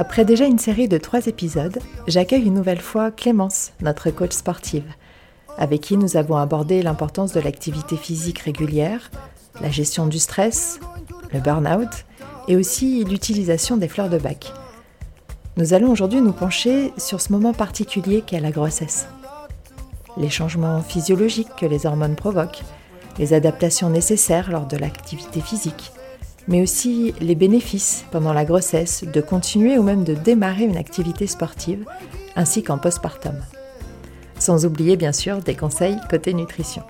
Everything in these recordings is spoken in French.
Après déjà une série de trois épisodes, j'accueille une nouvelle fois Clémence, notre coach sportive, avec qui nous avons abordé l'importance de l'activité physique régulière, la gestion du stress, le burn-out et aussi l'utilisation des fleurs de bac. Nous allons aujourd'hui nous pencher sur ce moment particulier qu'est la grossesse. Les changements physiologiques que les hormones provoquent, les adaptations nécessaires lors de l'activité physique, mais aussi les bénéfices pendant la grossesse de continuer ou même de démarrer une activité sportive, ainsi qu'en postpartum. Sans oublier bien sûr des conseils côté nutrition.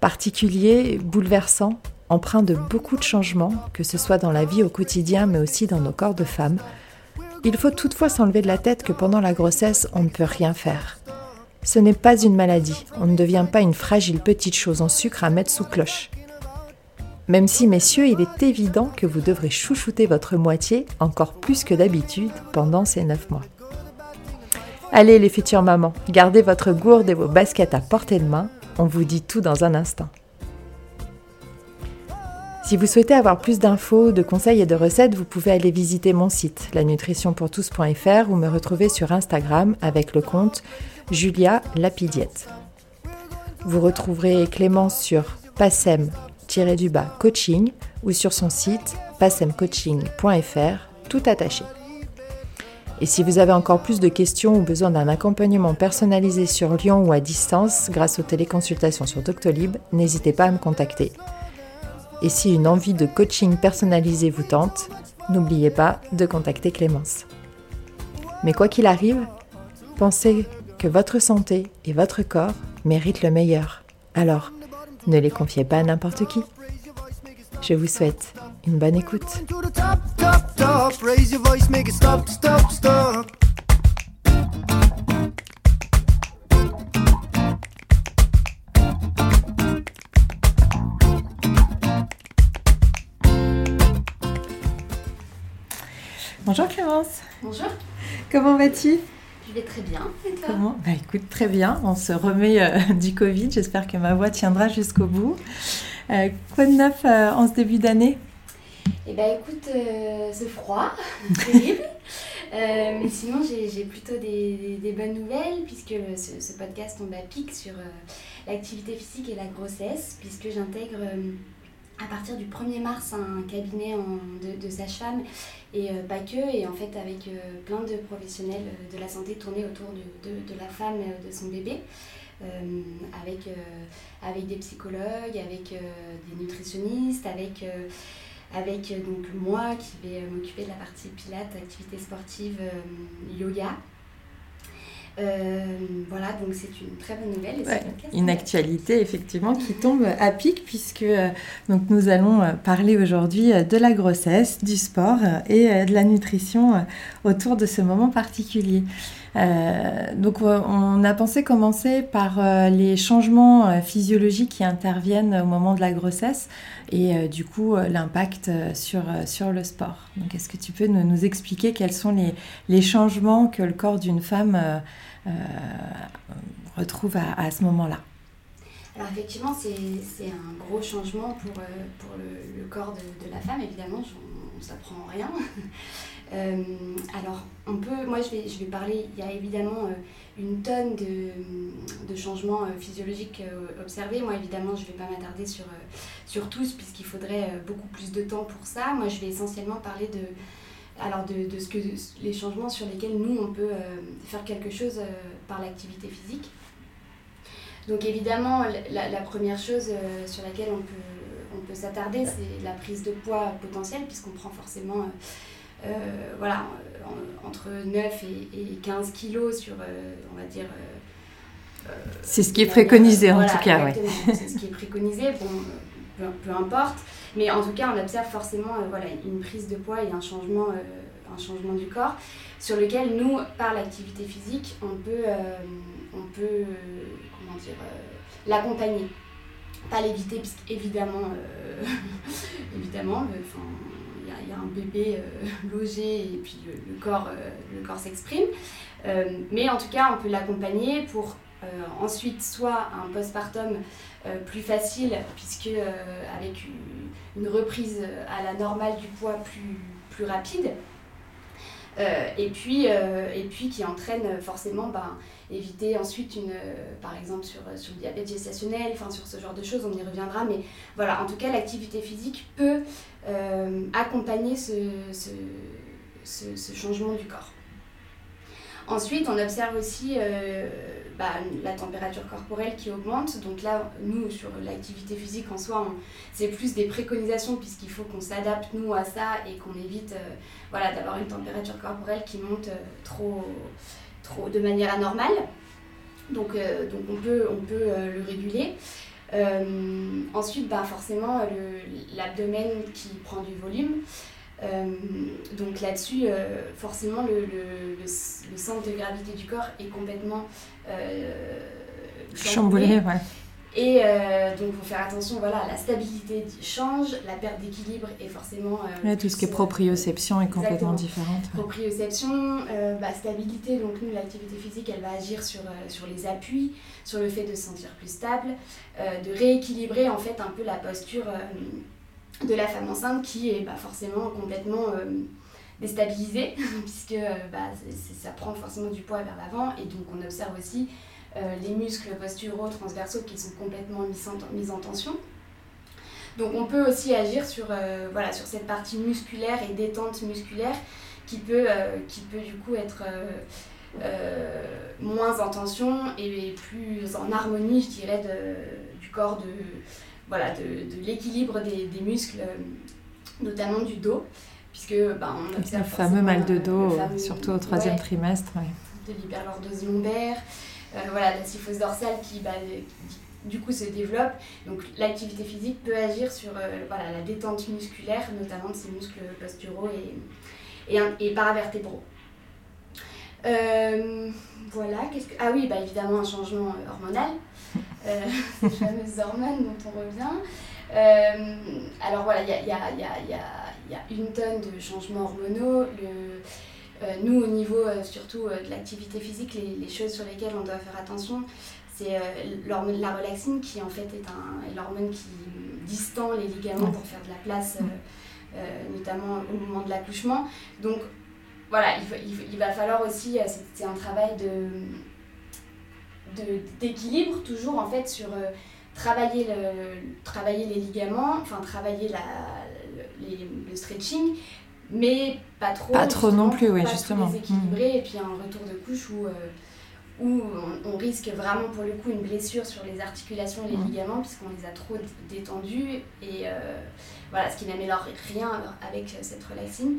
Particulier, bouleversant, empreint de beaucoup de changements, que ce soit dans la vie au quotidien mais aussi dans nos corps de femmes, il faut toutefois s'enlever de la tête que pendant la grossesse, on ne peut rien faire. Ce n'est pas une maladie, on ne devient pas une fragile petite chose en sucre à mettre sous cloche. Même si, messieurs, il est évident que vous devrez chouchouter votre moitié encore plus que d'habitude pendant ces 9 mois. Allez les futures mamans, gardez votre gourde et vos baskets à portée de main, on vous dit tout dans un instant. Si vous souhaitez avoir plus d'infos, de conseils et de recettes, vous pouvez aller visiter mon site lanutritionpourtous.fr ou me retrouver sur Instagram avec le compte Julia Lapidiette. Vous retrouverez Clémence sur passem coaching ou sur son site passemcoaching.fr tout attaché. Et si vous avez encore plus de questions ou besoin d'un accompagnement personnalisé sur Lyon ou à distance grâce aux téléconsultations sur Doctolib, n'hésitez pas à me contacter. Et si une envie de coaching personnalisé vous tente, n'oubliez pas de contacter Clémence. Mais quoi qu'il arrive, pensez que votre santé et votre corps méritent le meilleur. Alors, ne les confiez pas à n'importe qui. Je vous souhaite une bonne écoute. Bonjour Clémence. Bonjour. Comment vas-tu? Je vais très bien. Et toi? Comment? Bah, Écoute, très bien. On se remet euh, du Covid. J'espère que ma voix tiendra jusqu'au bout. Euh, quoi de neuf euh, en ce début d'année? Eh bien, écoute, c'est froid, terrible. mais sinon, j'ai plutôt des, des, bonnes nouvelles puisque ce, ce, podcast tombe à pic sur l'activité physique et la grossesse, puisque j'intègre à partir du 1er mars un cabinet de, sage-femme et euh, pas que, et en fait avec euh, plein de professionnels euh, de la santé tournés autour de, la femme de son bébé. avec, avec des psychologues, avec des nutritionnistes, avec, avec donc moi qui vais m'occuper de la partie pilates, activité sportive, yoga. Euh, voilà, donc c'est une très bonne nouvelle. une actualité effectivement qui tombe à pic puisque euh, donc nous allons euh, parler aujourd'hui de la grossesse, du sport et de la nutrition autour de ce moment particulier. Donc on a pensé commencer par les changements physiologiques qui interviennent au moment de la grossesse et du coup l'impact sur, sur le sport. Donc est-ce que tu peux nous, expliquer quels sont les, les changements que le corps d'une femme euh, retrouve à, ce moment-là? Alors effectivement, c'est un gros changement pour, euh, pour le, corps de, la femme, évidemment, on s'apprend rien. Euh, alors, on peut, moi je vais, je vais parler, il y a évidemment une tonne de, de changements physiologiques observés. Moi, évidemment, je ne vais pas m'attarder sur, sur tous, puisqu'il faudrait beaucoup plus de temps pour ça. Moi, je vais essentiellement parler de, alors de, de, ce que, les changements sur lesquels nous, on peut euh, faire quelque chose euh, par l'activité physique. Donc évidemment, la, première chose euh, sur laquelle on peut, peut s'attarder, c'est la prise de poids potentielle, puisqu'on prend forcément voilà, entre 9 et, 15 kilos sur, on va dire... c'est ce qui est préconisé en tout cas, oui. c'est ce qui est préconisé, bon, peu, peu importe. Mais en tout cas, on observe forcément voilà, une prise de poids et un changement, un changement du corps sur lequel nous, par l'activité physique, on peut, on peut comment dire, l'accompagner. Pas l'éviter, puisqu'évidemment, évidemment, il y, a un bébé logé et puis le, corps, le corps s'exprime. mais en tout cas, on peut l'accompagner pour euh, ensuite, soit un postpartum euh, plus facile, puisque euh, avec une, reprise à la normale du poids plus, plus rapide. Et, puis, et puis qui entraîne forcément ben, éviter ensuite une par exemple sur, sur le diabète gestationnel enfin sur ce genre de choses on y reviendra. Mais voilà en tout cas l'activité physique peut accompagner ce, ce, changement du corps. Ensuite on observe aussi bah, la température corporelle qui augmente. Donc là, nous, sur l'activité physique en soi, c'est plus des préconisations puisqu'il faut qu'on s'adapte, nous, à ça et qu'on évite euh, voilà, d'avoir une température corporelle qui monte euh, trop, trop de manière anormale. Donc, euh, donc on peut, on peut le réguler. ensuite, bah, forcément, l'abdomen qui prend du volume. Euh, donc là-dessus, euh, forcément, le, le, centre de gravité du corps est complètement euh, chamboulé. Ouais. Et donc, il faut faire attention, voilà, la stabilité change, la perte d'équilibre est forcément... tout ce qui est proprioception est complètement différente. Proprioception, bah, stabilité, donc nous, l'activité physique, elle va agir sur, sur les appuis, sur le fait de se sentir plus stable, de rééquilibrer en fait un peu la posture de la femme enceinte qui est bah, forcément complètement euh, déstabilisée, puisque euh, bah, ça prend forcément du poids vers l'avant, et donc on observe aussi euh, les muscles posturaux transversaux qui sont complètement mis en, tension. Donc on peut aussi agir sur, voilà, sur cette partie musculaire et détente musculaire qui peut, qui peut du coup être moins en tension et plus en harmonie, je dirais, du corps de, voilà, de, de l'équilibre des, des, muscles, euh, notamment du dos, puisque bah, on observe le fameux mal de dos, surtout au troisième trimestre. De l'hyperlordose lombaire, euh, voilà, la syphose dorsale qui, bah, du coup se développe. Donc l'activité physique peut agir sur euh, voilà, la détente musculaire, notamment de ces muscles posturaux et, et, et paravertébraux. voilà, qu'est-ce que... Ah oui, bah, évidemment un changement hormonal. Euh, ces fameuses hormones dont on revient. Euh, alors voilà, il y a, y, a, y, a, y a, une tonne de changements hormonaux. Euh, nous, au niveau surtout de l'activité physique, les, choses sur lesquelles on doit faire attention, c'est la relaxine qui en fait est l'hormone qui distend les ligaments pour faire de la place, notamment au moment de l'accouchement. Donc voilà, il, il, il, va falloir aussi, c'est un travail de d'équilibre, toujours en fait sur euh, travailler, le, travailler les ligaments, enfin travailler la, le, stretching, mais pas trop. Pas trop non plus, oui, justement. Déséquilibré, et puis un retour de couche où, euh, où on, risque vraiment pour le coup une blessure sur les articulations et les mm. ligaments, puisqu'on les a trop détendus, et euh, voilà, ce qui n'améliore rien avec cette relaxine.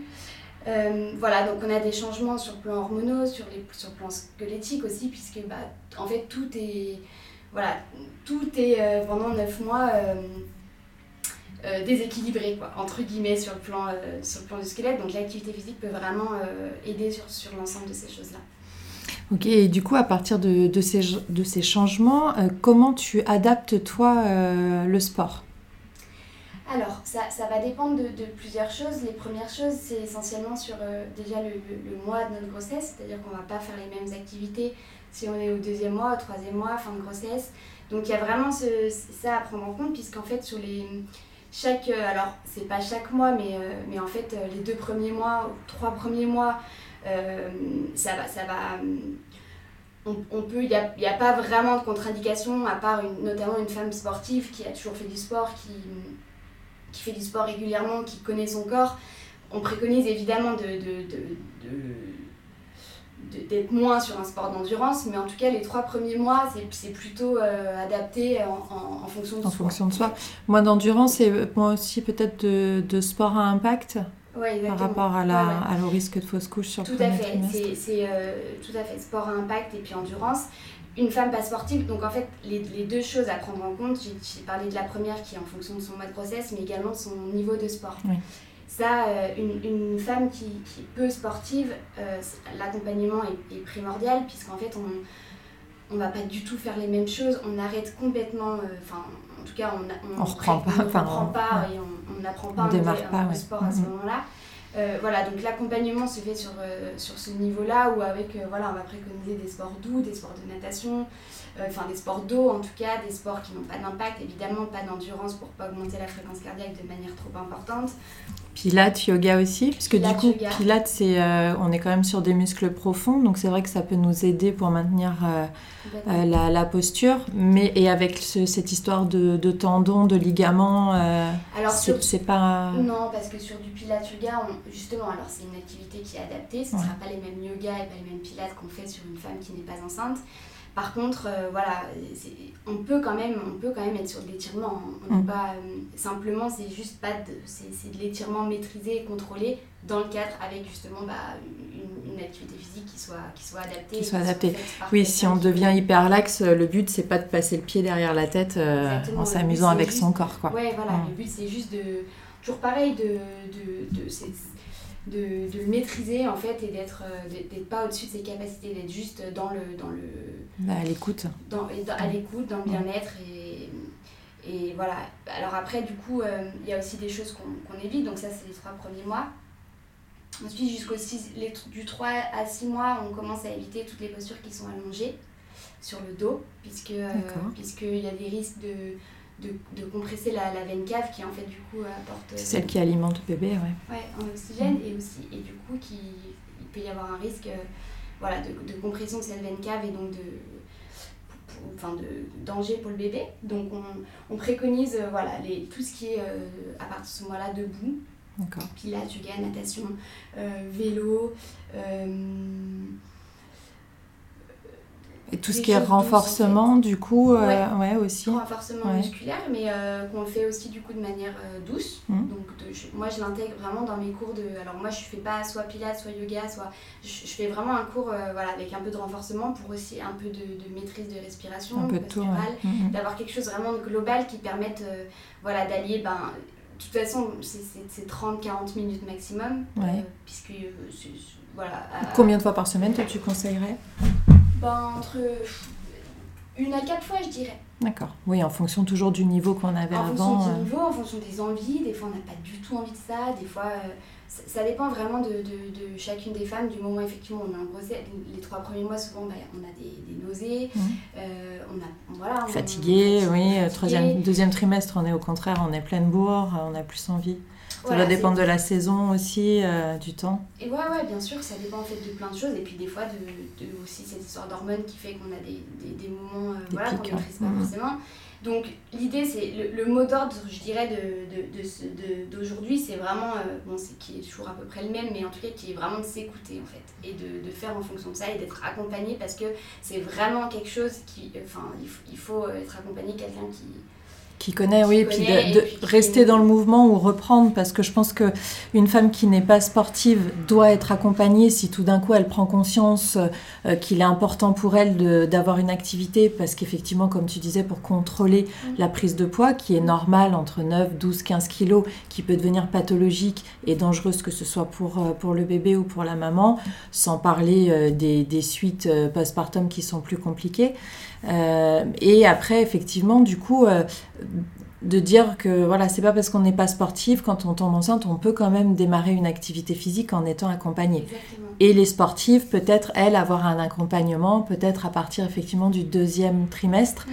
Euh, voilà, donc on a des changements sur le plan hormonaux, sur, les, sur le plan squelettique aussi, puisque bah, en fait tout est, voilà, tout est euh, pendant 9 mois euh, déséquilibré, quoi, entre guillemets, sur le, plan, sur le plan du squelette. Donc l'activité physique peut vraiment aider sur, sur l'ensemble de ces choses-là. Ok, et du coup, à partir de, de, ces, de ces changements, comment tu adaptes toi le sport? Alors, ça, ça, va dépendre de, plusieurs choses. Les premières choses, c'est essentiellement sur euh, déjà le, mois de notre grossesse, c'est-à-dire qu'on ne va pas faire les mêmes activités si on est au deuxième mois, au troisième mois, fin de grossesse. Donc, il y a vraiment ça à prendre en compte, puisqu'en fait, sur les. Chaque, euh, alors, c'est pas chaque mois, mais, euh, mais en fait, les deux premiers mois, ou trois premiers mois, ça va. Ça va on, peut, il n'y a, a, pas vraiment de contre-indication, à part notamment une femme sportive qui a toujours fait du sport, qui, qui fait du sport régulièrement, qui connaît son corps, on préconise évidemment de, d'être moins sur un sport d'endurance, mais en tout cas, les trois premiers mois, c'est plutôt euh, adapté en, fonction de en fonction de soi. Moi, d'endurance, et moi aussi peut-être de, sport à impact par rapport à, la, à au risque de fausse couche sur tout le à fait. C'est, euh, tout à fait sport à impact et puis endurance. une femme pas sportive, donc en fait, les, deux choses à prendre en compte, j'ai parlé de la première qui est en fonction de son mode grossesse, mais également de son niveau de sport. Ça, euh, une, femme qui, qui, est peu sportive, euh, l'accompagnement est, primordial, puisqu'en fait, on ne va pas du tout faire les mêmes choses, on arrête complètement, enfin, en tout cas, on ne reprend pas, on, reprend pas et on n'apprend pas, un, sport à ce moment-là. voilà, donc l'accompagnement se fait sur, sur ce niveau-là, où avec, voilà, on va préconiser des sports doux, des sports de natation, euh, enfin des sports d'eau en tout cas, des sports qui n'ont pas d'impact, évidemment pas d'endurance pour pas augmenter la fréquence cardiaque de manière trop importante. Pilates, yoga aussi, puisque du coup, Pilates, c'est, euh, on est quand même sur des muscles profonds, donc c'est vrai que ça peut nous aider pour maintenir euh, la, la, posture, mais et avec cette histoire de, de tendons, de ligaments, alors c'est, pas... Non, parce que sur du Pilates yoga, justement, alors c'est une activité qui est adaptée, ce ne sera pas les mêmes yoga et pas les mêmes Pilates qu'on fait sur une femme qui n'est pas enceinte. Par contre, euh, voilà, on peut quand même, on peut quand même être sur de l'étirement. On mm. pas euh, simplement, c'est juste pas de, c'est, de l'étirement maîtrisé et contrôlé dans le cadre avec justement bah, une, activité physique qui soit, qui soit adaptée. Qui soit adaptée. Oui, si on devient hyper lax, le but c'est pas de passer le pied derrière la tête euh, en s'amusant avec son corps, quoi. Ouais, voilà. Mm. Le but c'est juste de toujours pareil de, de, de de, de, le maîtriser en fait et d'être euh, d'être pas au-dessus de ses capacités d'être juste dans le dans le bah, à l'écoute. dans, à l'écoute dans le bien-être et, et voilà. Alors après du coup euh, il y a aussi des choses qu'on évite. Donc ça c'est les trois premiers mois. Ensuite jusqu'au du 3 à 6 mois on commence à éviter toutes les postures qui sont allongées sur le dos puisque euh, puisqu'il y a des risques de de, compresser la, la, veine cave qui en fait du coup apporte... C'est celle qui alimente le bébé, ouais. Ouais, en oxygène et aussi, et du coup qui, il peut y avoir un risque euh, voilà, de, de, compression de cette veine cave et donc de, enfin de danger pour le bébé. Donc on, on préconise euh, voilà, les, tout ce qui est euh, à partir de ce moment-là debout. Pilates, yoga, natation, vélo. Et tout ce qui est renforcement, du coup, euh, ouais. aussi. Renforcement musculaire, mais euh, qu'on fait aussi du coup de manière euh, douce. Mmh. Donc moi, je l'intègre vraiment dans mes cours de. Alors moi, je fais pas soit pilates, soit yoga, soit. Je, fais vraiment un cours voilà, avec un peu de renforcement pour aussi un peu de, maîtrise de respiration, un peu de tout, mmh, mmh. d'avoir quelque chose vraiment de global qui permette voilà, d'allier. Ben, de toute façon, c'est 30-40 minutes maximum. puisque. voilà, Combien de fois par semaine, toi, tu conseillerais? Ben, entre une à quatre fois, je dirais. D'accord. Oui, en fonction toujours du niveau qu'on avait avant. En fonction du euh. niveau, en fonction des envies. Des fois, on n'a pas du tout envie de ça. Des fois, euh, ça, dépend vraiment de, de, de, chacune des femmes. Du moment, effectivement, on a un. Les trois premiers mois, souvent, bah, on a des, des nausées. Mmh. Euh, on a, voilà, fatigué, oui. Troisième, deuxième trimestre, on est au contraire, on est pleine bourre, on a plus envie. Ça va dépendre de la saison aussi, euh, du temps. Et ouais, ouais, bien sûr, ça dépend en fait de plein de choses. Et puis des fois, de, de aussi cette histoire d'hormones qui fait qu'on a des, des, des moments euh, voilà, qu'on ne maîtrise pas mmh. forcément. Donc l'idée, c'est le, mot d'ordre, je dirais, d'aujourd'hui, de, de, c'est vraiment, euh, bon, c'est qui est toujours à peu près le même, mais en tout cas qui est vraiment de s'écouter en fait, et de, faire en fonction de ça, et d'être accompagné, parce que c'est vraiment quelque chose qui, enfin, il, il faut être accompagné quelqu'un qui, qui connaît, oui, et puis de, rester dans le mouvement ou reprendre, parce que je pense que une femme qui n'est pas sportive doit être accompagnée si tout d'un coup elle prend conscience euh, qu'il est important pour elle d'avoir une activité, parce qu'effectivement, comme tu disais, pour contrôler mm. la prise de poids, qui est normale entre 9, 12, 15 kilos, qui peut devenir pathologique et dangereuse, que ce soit pour, euh, pour le bébé ou pour la maman, sans parler euh, des, des suites postpartum qui sont plus compliquées. Euh, et après, effectivement, du coup, euh, de dire que voilà, c'est pas parce qu'on n'est pas sportif, quand on tombe enceinte, on peut quand même démarrer une activité physique en étant accompagné. Et les sportifs, peut-être, elles, avoir un accompagnement, peut-être à partir effectivement du deuxième trimestre.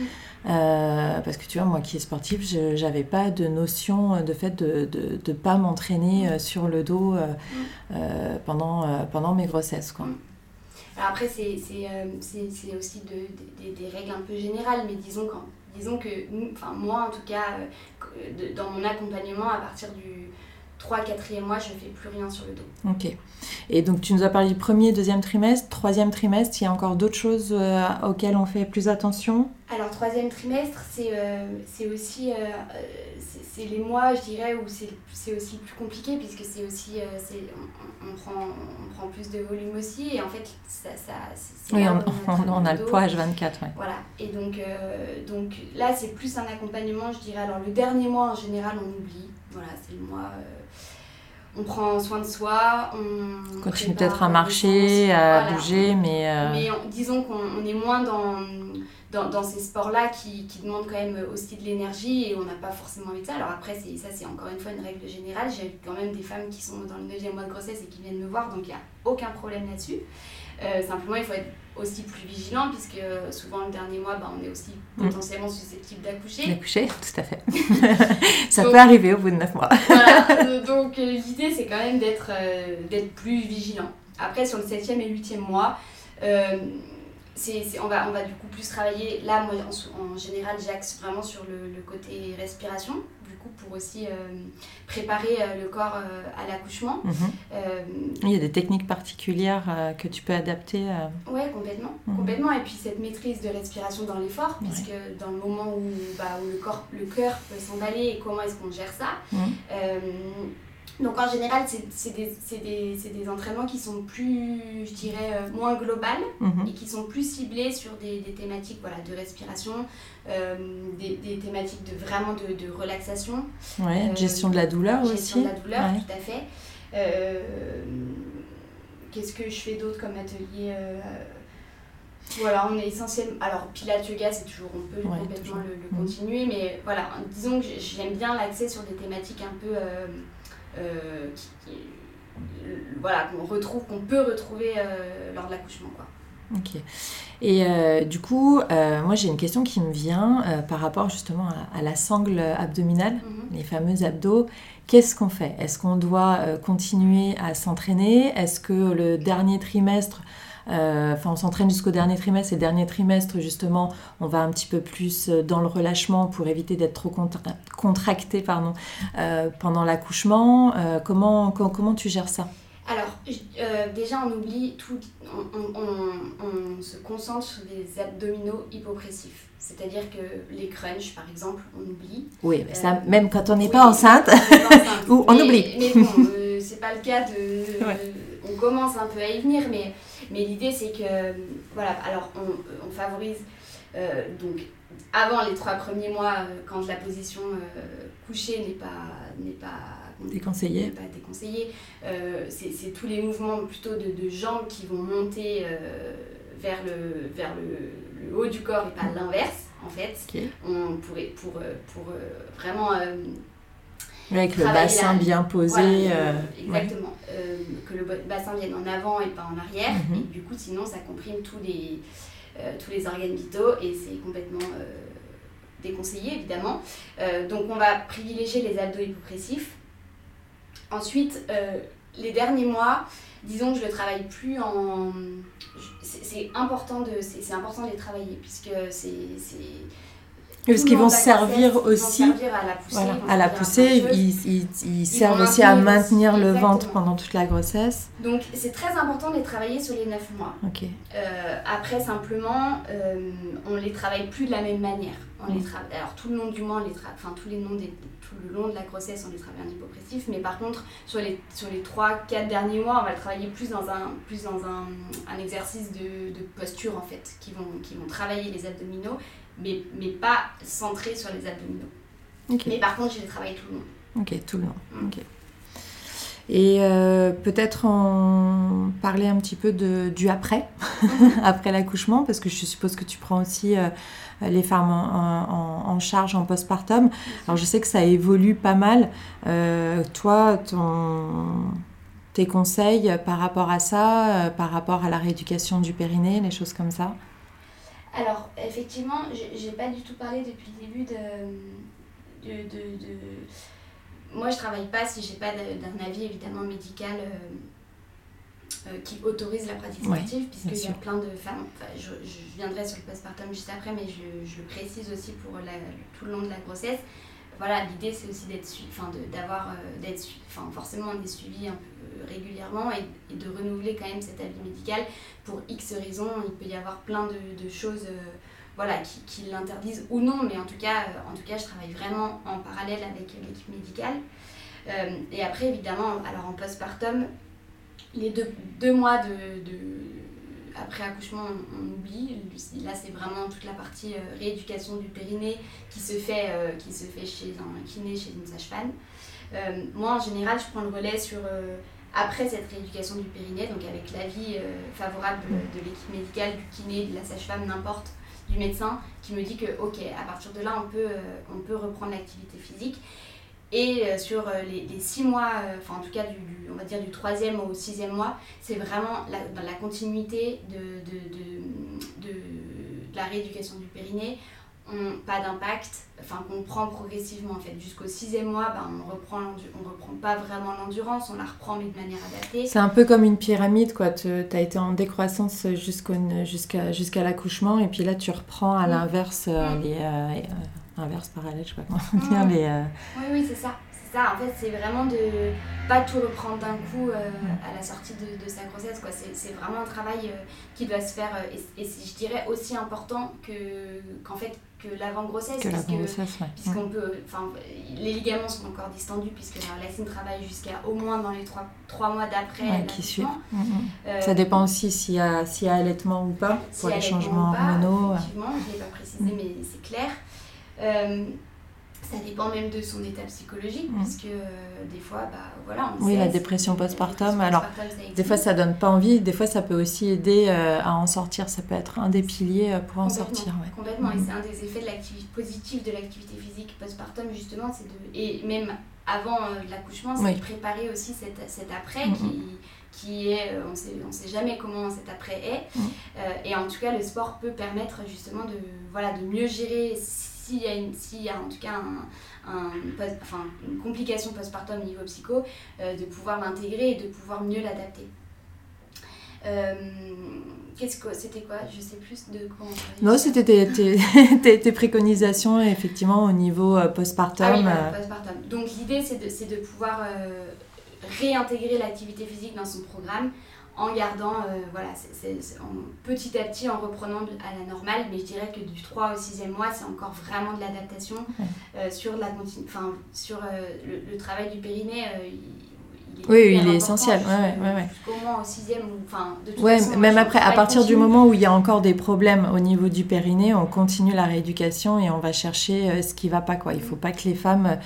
Euh, parce que tu vois, moi qui est sportif, je n'avais pas de notion de fait de ne de, pas m'entraîner sur le dos pendant, pendant mes grossesses. Quoi. Après, euh, c'est aussi de, des règles un peu générales, mais disons, quand, disons que moi en tout cas, euh, dans mon accompagnement, à partir du 3 4e mois, je ne fais plus rien sur le dos. Ok. Et donc tu nous as parlé du premier, deuxième trimestre, troisième trimestre, il y a encore d'autres choses euh, auxquelles on fait plus attention? Alors, troisième trimestre, c'est euh, aussi euh, euh, c'est les mois, je dirais, où c'est aussi plus compliqué, puisque c'est aussi. On, on, prend, on prend plus de volume aussi, et en fait, ça. ça oui, on, on, a le poids H24, Voilà, et donc, donc là, c'est plus un accompagnement, je dirais. Alors, le dernier mois, en général, on oublie. Voilà, c'est le mois on prend soin de soi, on continue peut-être à marcher, à bouger, mais... Mais disons qu'on est moins dans, dans, ces sports-là qui, qui, demandent quand même aussi de l'énergie et on n'a pas forcément envie de ça. Alors après, ça c'est encore une fois une règle générale. J'ai quand même des femmes qui sont dans le 9e mois de grossesse et qui viennent me voir, donc il n'y a aucun problème là-dessus. Euh, simplement, il faut être aussi plus vigilant puisque souvent le dernier mois, bah, on est aussi mm. potentiellement susceptible d'accoucher. D'accoucher, tout à fait. ça peut arriver au bout de 9 mois. voilà, donc euh, l'idée c'est quand même d'être euh, d'être plus vigilant. Après, sur le 7e et 8e mois, on, va, on va du coup plus travailler. Là, moi, en, général, j'axe vraiment sur le, côté respiration, du coup, pour aussi euh, préparer euh, le corps euh, à l'accouchement. Mhm. Il y a des techniques particulières que tu peux adapter Oui, complètement, mhm. complètement. Et puis cette maîtrise de respiration dans l'effort, puisque dans le moment où, bah, où le, corps, le cœur peut s'emballer et comment est-ce qu'on gère ça. Mhm. Donc en général, c'est des, des, des, entraînements qui sont plus, je dirais, euh, moins globales mhm. et qui sont plus ciblés sur des, thématiques voilà, de respiration, euh, des, thématiques de vraiment de, de relaxation. Ouais, euh, gestion de la douleur gestion aussi. Gestion de la douleur, tout à fait. Qu'est-ce que je fais d'autre comme atelier voilà, on est essentiellement. Alors, Pilates Yoga, c'est toujours. On peut complètement le, mhm. continuer, mais voilà, disons que j'aime bien l'accès sur des thématiques un peu. Euh, qui, voilà, qu'on retrouve, qu'on peut retrouver euh, lors de l'accouchement. Quoi. Ok. Et euh, du coup, moi j'ai une question qui me vient par rapport justement à, la sangle abdominale, mhm. les fameux abdos. Qu'est-ce qu'on fait? Est-ce qu'on doit continuer à s'entraîner? Est-ce que le dernier trimestre, euh, enfin, on s'entraîne jusqu'au dernier trimestre et dernier trimestre, justement, on va un petit peu plus euh, dans le relâchement pour éviter d'être trop contracté pardon, euh, pendant l'accouchement. comment, comment tu gères ça? Alors, déjà, on oublie tout, on, se concentre sur les abdominaux hypopressifs. C'est-à-dire que les crunchs, par exemple, on oublie. Oui, ça, même quand on n'est pas enceinte, ou on oublie. Mais bon, c'est pas le cas de. on commence un peu à y venir, mais mais l'idée, c'est que, voilà, alors on, on favorise, euh, donc avant les trois premiers mois, euh, quand la position euh, couchée n'est pas, n'est pas déconseillée, pas c'est tous les mouvements plutôt de, de jambes qui vont monter vers, le, vers le, le, haut du corps et pas l'inverse, en fait. On pourrait, pour, pour vraiment avec le bassin bien posé. Euh, exactement. Euh, que le bassin vienne en avant et pas en arrière. Mhm. Et du coup, sinon, ça comprime tous les, euh, tous les organes vitaux et c'est complètement déconseillé, évidemment. donc, on va privilégier les abdos hypopressifs. Ensuite, les derniers mois, disons que je ne le travaille plus en. C'est important, de, important de les travailler puisque c'est parce qu'ils vont servir aussi à la poussée, à la poussée. ils, ils, servent aussi à maintenir le ventre pendant toute la grossesse. Donc c'est très important de les travailler sur les 9 mois. Euh, après simplement, euh, on les travaille plus de la même manière. On les Alors tout le long du mois, les enfin tous les noms des... tout le long de la grossesse, on les travaille en hypopressif, mais par contre sur les, sur les 3-4 derniers mois, on va le travailler plus dans un, plus dans un, un exercice de, de posture en fait, qui vont, qui vont travailler les abdominaux mais, mais pas centré sur les abdominaux. Mais par contre, je les travaille tout le long. Ok, tout le long. Mm. Et euh, peut-être en parler un petit peu de, du après, après l'accouchement, parce que je suppose que tu prends aussi euh, les femmes en, en, charge en postpartum. Alors je sais que ça évolue pas mal. Euh, toi, ton, tes conseils par rapport à ça, par rapport à la rééducation du périnée, les choses comme ça? Alors, effectivement, j'ai pas du tout parlé depuis le début de. de, de, de... Moi, je travaille pas si j'ai pas d'un avis évidemment médical euh, euh, qui autorise la pratique sportive, puisqu'il y a plein de femmes. Enfin, je, je, viendrai sur le postpartum juste après, mais je, je le précise aussi pour la, tout le long de la grossesse. Voilà, l'idée c'est aussi d'être enfin d'avoir euh, d'être enfin forcément des suivis un peu régulièrement et, de renouveler quand même cet avis médical pour X raisons. Il peut y avoir plein de, choses. Euh, voilà, qui, l'interdisent ou non, mais en tout, cas, en tout cas, je travaille vraiment en parallèle avec l'équipe médicale. et après, évidemment, alors en postpartum, les deux, deux mois de, après accouchement, on, oublie. Là, c'est vraiment toute la partie rééducation du périnée qui se fait, qui se fait chez un kiné, chez une sage-femme. moi, en général, je prends le relais sur après cette rééducation du périnée, donc avec l'avis euh, favorable de l'équipe médicale, du kiné, de la sage-femme, n'importe, du médecin, qui me dit que, ok, à partir de là, on peut, euh, on peut reprendre l'activité physique. Et euh, sur les, six mois, enfin en tout cas du, on va dire du troisième au sixième mois, c'est vraiment la, dans la continuité de, de, de, de la rééducation du périnée pas d'impact, enfin qu'on prend progressivement en fait. Jusqu'au sixième mois, ben, on reprend on reprend pas vraiment l'endurance, on la reprend mais de manière adaptée. C'est un peu comme une pyramide quoi, tu as été en décroissance jusqu'à jusqu'à l'accouchement et puis là tu reprends à mm. l'inverse euh, mm. les euh, euh, inverse parallèle, je sais pas comment dire mm. les Oui oui, c'est ça ça, en fait, c'est vraiment de pas tout reprendre d'un coup euh, à la sortie de, de sa grossesse. Quoi. C'est, vraiment un travail euh, qui doit se faire, euh, et, je dirais aussi important que, qu'en fait, que l'avant-grossesse. Que l'avant-grossesse, Puisqu'on peut, les ligaments sont encore distendus, puisque la racine travaille jusqu'à au moins dans les trois, trois mois d'après. qui suit. Mm, mm. ça dépend aussi s'il y, a, s'il y a allaitement ou pas, pour les changements hormonaux. Effectivement, je ne l'ai pas précisé, mm. mais c'est clair. Ça dépend même de son état psychologique, mm. parce que euh, des fois, bah, voilà, on Oui, la dépression postpartum. Alors, des fois, ça donne pas envie, des fois, ça peut aussi aider euh, à en sortir. Ça peut être un des piliers euh, pour en sortir. Complètement, et mm. c'est un des effets de l'activité positive de l'activité physique postpartum, justement, c'est de... Et même avant l'accouchement, c'est de préparer aussi cet, cet après mm, qui qui est, on sait, on sait jamais comment cet après est. et en tout cas, le sport peut permettre justement de, voilà, de mieux gérer s'il y, a y a en tout cas un, enfin, une complication postpartum au niveau psycho, euh, de pouvoir l'intégrer et de pouvoir mieux l'adapter. Euh, qu'est-ce que c'était quoi? Je sais plus de quoi on Non, c'était tes, tes, préconisations effectivement au niveau euh, postpartum. Ah oui, postpartum. Donc l'idée c'est de, de, pouvoir réintégrer l'activité physique dans son programme en gardant, euh, voilà, c'est, petit à petit en reprenant à la normale, mais je dirais que du 3 au 6e mois, c'est encore vraiment de l'adaptation euh, sur, la enfin, sur euh, le, travail du périnée. Il, oui, il est essentiel. Ouais, ouais, ouais. Au moins au 6e, enfin, de toute façon, même après, à partir du moment où il y a encore des problèmes au niveau du périnée, on continue la rééducation et on va chercher ce qui va pas. Quoi. Il ne faut pas que les femmes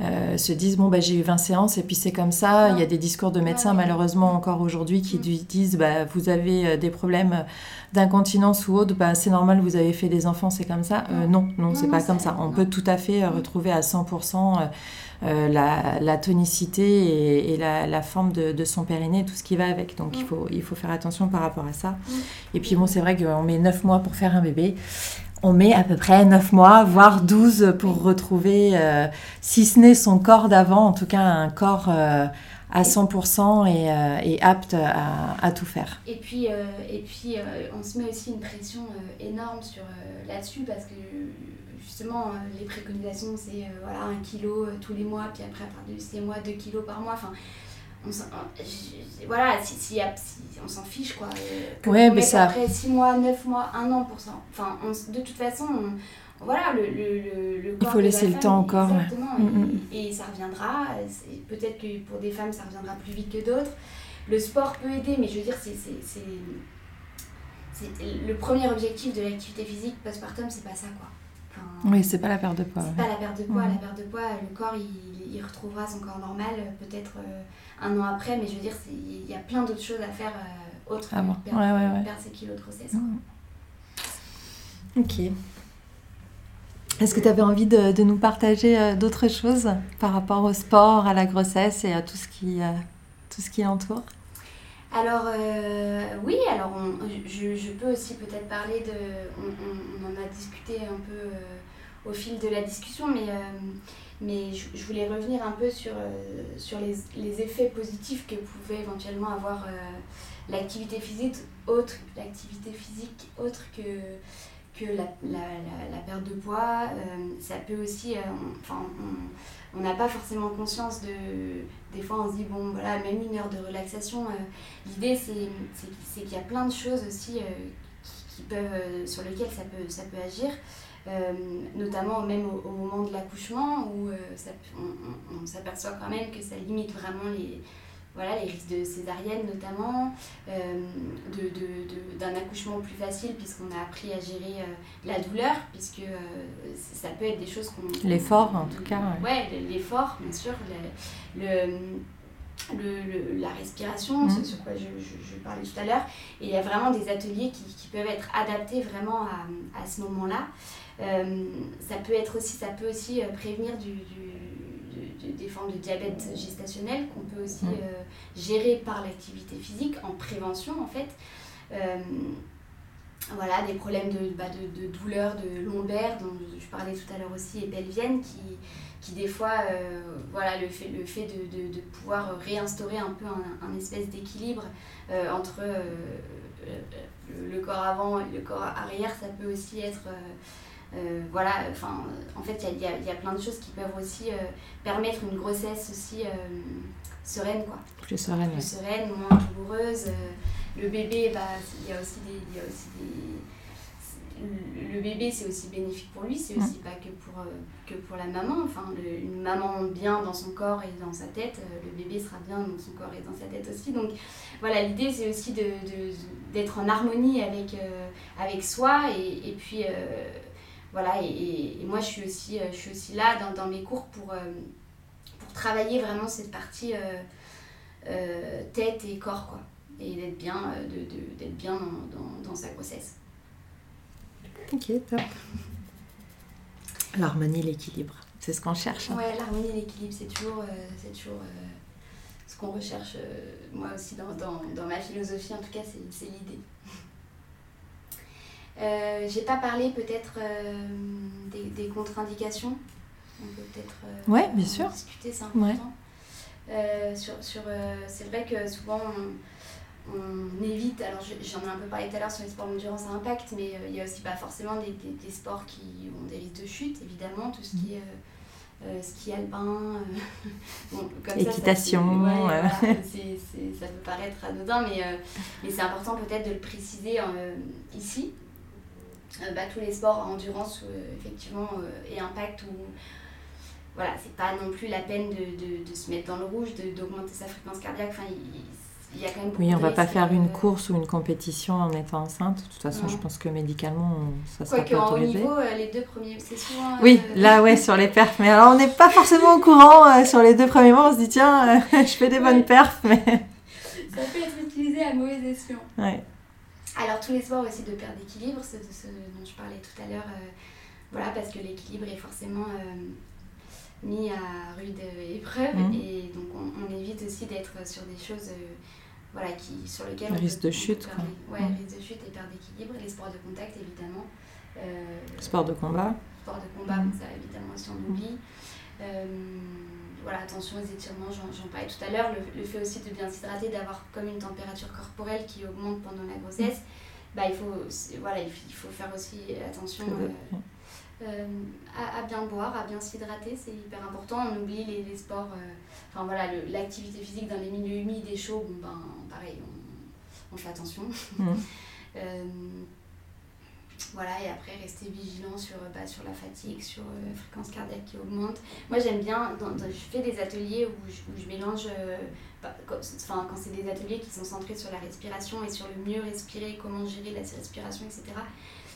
euh, se disent bon bah j'ai eu 20 séances et puis c'est comme ça. Il y a des discours de médecins malheureusement encore aujourd'hui qui mm. disent bah vous avez euh, des problèmes d'incontinence ou autre, bah, c'est normal vous avez fait des enfants c'est comme ça. Euh, non non c'est pas comme ça. On peut tout à fait retrouver à 100% la, la, tonicité et, la, la, forme de, de, son périnée tout ce qui va avec. Donc il faut il faut faire attention par rapport à ça. Et puis bon c'est vrai qu'on met 9 mois pour faire un bébé on met à peu près 9 mois, voire 12 pour retrouver, euh, si ce n'est son corps d'avant, en tout cas un corps euh, à 100% euh, et, apte à, tout faire. Et puis, et puis on se met aussi une pression énorme sur là-dessus parce que justement les préconisations c'est voilà, un kilo tous les mois, puis après à partir de 6 mois, 2 kilos par mois. On voilà, si, si, on s'en fiche quoi. Que ouais, mais ça. Après 6 mois, 9 mois, 1 an pour ça. Enfin, de toute façon, voilà, le, le, le, corps Il faut laisser le temps encore. Exactement, mm, mm. et, ça reviendra. Peut-être que pour des femmes, ça reviendra plus vite que d'autres. Le sport peut aider, mais je veux dire, c'est. Le premier objectif de l'activité physique postpartum, c'est pas ça quoi. oui, c'est pas la perte de poids. C'est pas la perte de poids. La perte de poids, le corps, il, il retrouvera son corps normal, peut-être. Euh, un an après, mais je veux dire, il y a plein d'autres choses à faire euh, autres ah bon. que perdre, ses kilos de grossesse. Mmh. Ok. Est-ce que tu avais envie de, de nous partager euh, d'autres choses par rapport au sport, à la grossesse et à tout ce qui, euh, tout ce qui entoure alors oui, alors je, je, peux aussi peut-être parler de... On, on, en a discuté un peu au fil de la discussion, mais mais je, voulais revenir un peu sur, euh, sur les, les, effets positifs que pouvait éventuellement avoir euh, l'activité physique autre, l'activité physique autre que, que la, la, la, perte de poids. Euh, ça peut aussi, enfin, on n'a pas forcément conscience de. Des fois, on se dit, bon, voilà, même une heure de relaxation. L'idée, c'est qu'il y a plein de choses aussi qui peuvent, sur lesquels ça peut, ça peut agir. Notamment même au, moment de l'accouchement où on s'aperçoit quand même que ça limite vraiment les, voilà, les risques de césarienne notamment, euh, d'un de, accouchement plus facile puisqu'on a appris à gérer euh, la douleur, puisque euh, ça peut être des choses qu'on... L'effort en tout cas. Ouais, l'effort bien sûr, le, le, la respiration, ce mmh. sur quoi je, je, parlais tout à l'heure. Et il y a vraiment des ateliers qui, qui peuvent être adaptés vraiment à, à ce moment-là. Ça peut être aussi, ça peut aussi prévenir du des formes de diabète gestationnel qu'on peut aussi mm. euh, gérer par l'activité physique en prévention en fait. Euh, voilà, des problèmes de, bah, de, de, douleur de lombaire dont je parlais tout à l'heure aussi et pelvienne qui, qui des fois, euh, voilà, le fait, le fait de, de, pouvoir réinstaurer un peu un, espèce d'équilibre entre le, corps avant et le corps arrière, ça peut aussi être euh, voilà, enfin, en fait, il y a, y a, plein de choses qui peuvent aussi euh, permettre une grossesse aussi euh, sereine, quoi. Plus sereine, Plus sereine, moins douloureuse. le bébé, bah, il y a aussi des... Y a aussi des le bébé c'est aussi bénéfique pour lui, c'est aussi pas que pour, que pour la maman. Enfin, une maman bien dans son corps et dans sa tête, le bébé sera bien dans son corps et dans sa tête aussi. Donc voilà, l'idée c'est aussi d'être de, de, en harmonie avec, avec soi et, et puis voilà, et, moi je suis aussi, euh, je suis aussi là dans, dans mes cours pour, euh, pour travailler vraiment cette partie euh, tête et corps, quoi. Et d'être bien, de, d'être bien dans, dans, sa grossesse. Ok, top. L'harmonie, l'équilibre, c'est ce qu'on cherche. Hein. Ouais, l'harmonie, l'équilibre, c'est toujours, c'est toujours ce qu'on recherche, moi aussi, dans, dans, dans, ma philosophie, en tout cas, c'est l'idée. Euh, j'ai pas parlé peut-être euh, des, des contre-indications. On peut peut-être euh, ouais, bien sûr. discuter, c'est important. sur, sur, c'est vrai que souvent on, on évite, alors j'en ai un peu parlé tout à l'heure sur les sports d'endurance à impact, mais il y a aussi pas forcément des, des, des, sports qui ont des risques de chute, évidemment, tout ce qui est ski alpin, bon, équitation. Ça, ça peut paraître anodin, mais, mais c'est important peut-être de le préciser ici. Euh, bah, tous les sports à endurance euh, effectivement euh, et impact où voilà c'est pas non plus la peine de, de, de se mettre dans le rouge d'augmenter sa fréquence cardiaque. Enfin il, y a quand même oui on va pas faire une course ou une compétition en étant enceinte. De toute façon je pense que médicalement ça sera pas autorisé. au niveau les deux premiers c'est souvent oui là ouais sur les perfs. Mais alors on n'est pas forcément au courant sur les deux premiers mois. On se dit tiens je fais des bonnes perfs mais ça peut être utilisé à mauvais escient. Ouais alors tous les sports aussi de perte d'équilibre, ce, ce, dont je parlais tout à l'heure, euh, voilà, parce que l'équilibre est forcément euh, mis à rude épreuve mmh. et donc on, évite aussi d'être sur des choses euh, voilà, qui, sur lesquelles... Risque de chute. Quoi. Ouais, mmh. risque de chute et perte d'équilibre, les sports de contact évidemment. sport de combat. Sport de combat, mmh. ça évidemment si on oublie voilà, attention aux étirements, j'en parlais tout à l'heure, le, fait aussi de bien s'hydrater, d'avoir comme une température corporelle qui augmente pendant la grossesse, bah, il, faut, voilà, il, faut faire aussi attention euh, euh, à, bien boire, à bien s'hydrater, c'est hyper important. On oublie les, les sports, euh, enfin voilà, l'activité physique dans les milieux humides et chauds, bon, ben, pareil, on, on fait attention. Mmh. Voilà, et après rester vigilant sur, euh, bah, sur la fatigue, sur euh, la fréquence cardiaque qui augmente. Moi j'aime bien, dans, je fais des ateliers où je, où je mélange, euh, bah, quand, quand c'est des ateliers qui sont centrés sur la respiration et sur le mieux respirer, comment gérer la respiration, etc.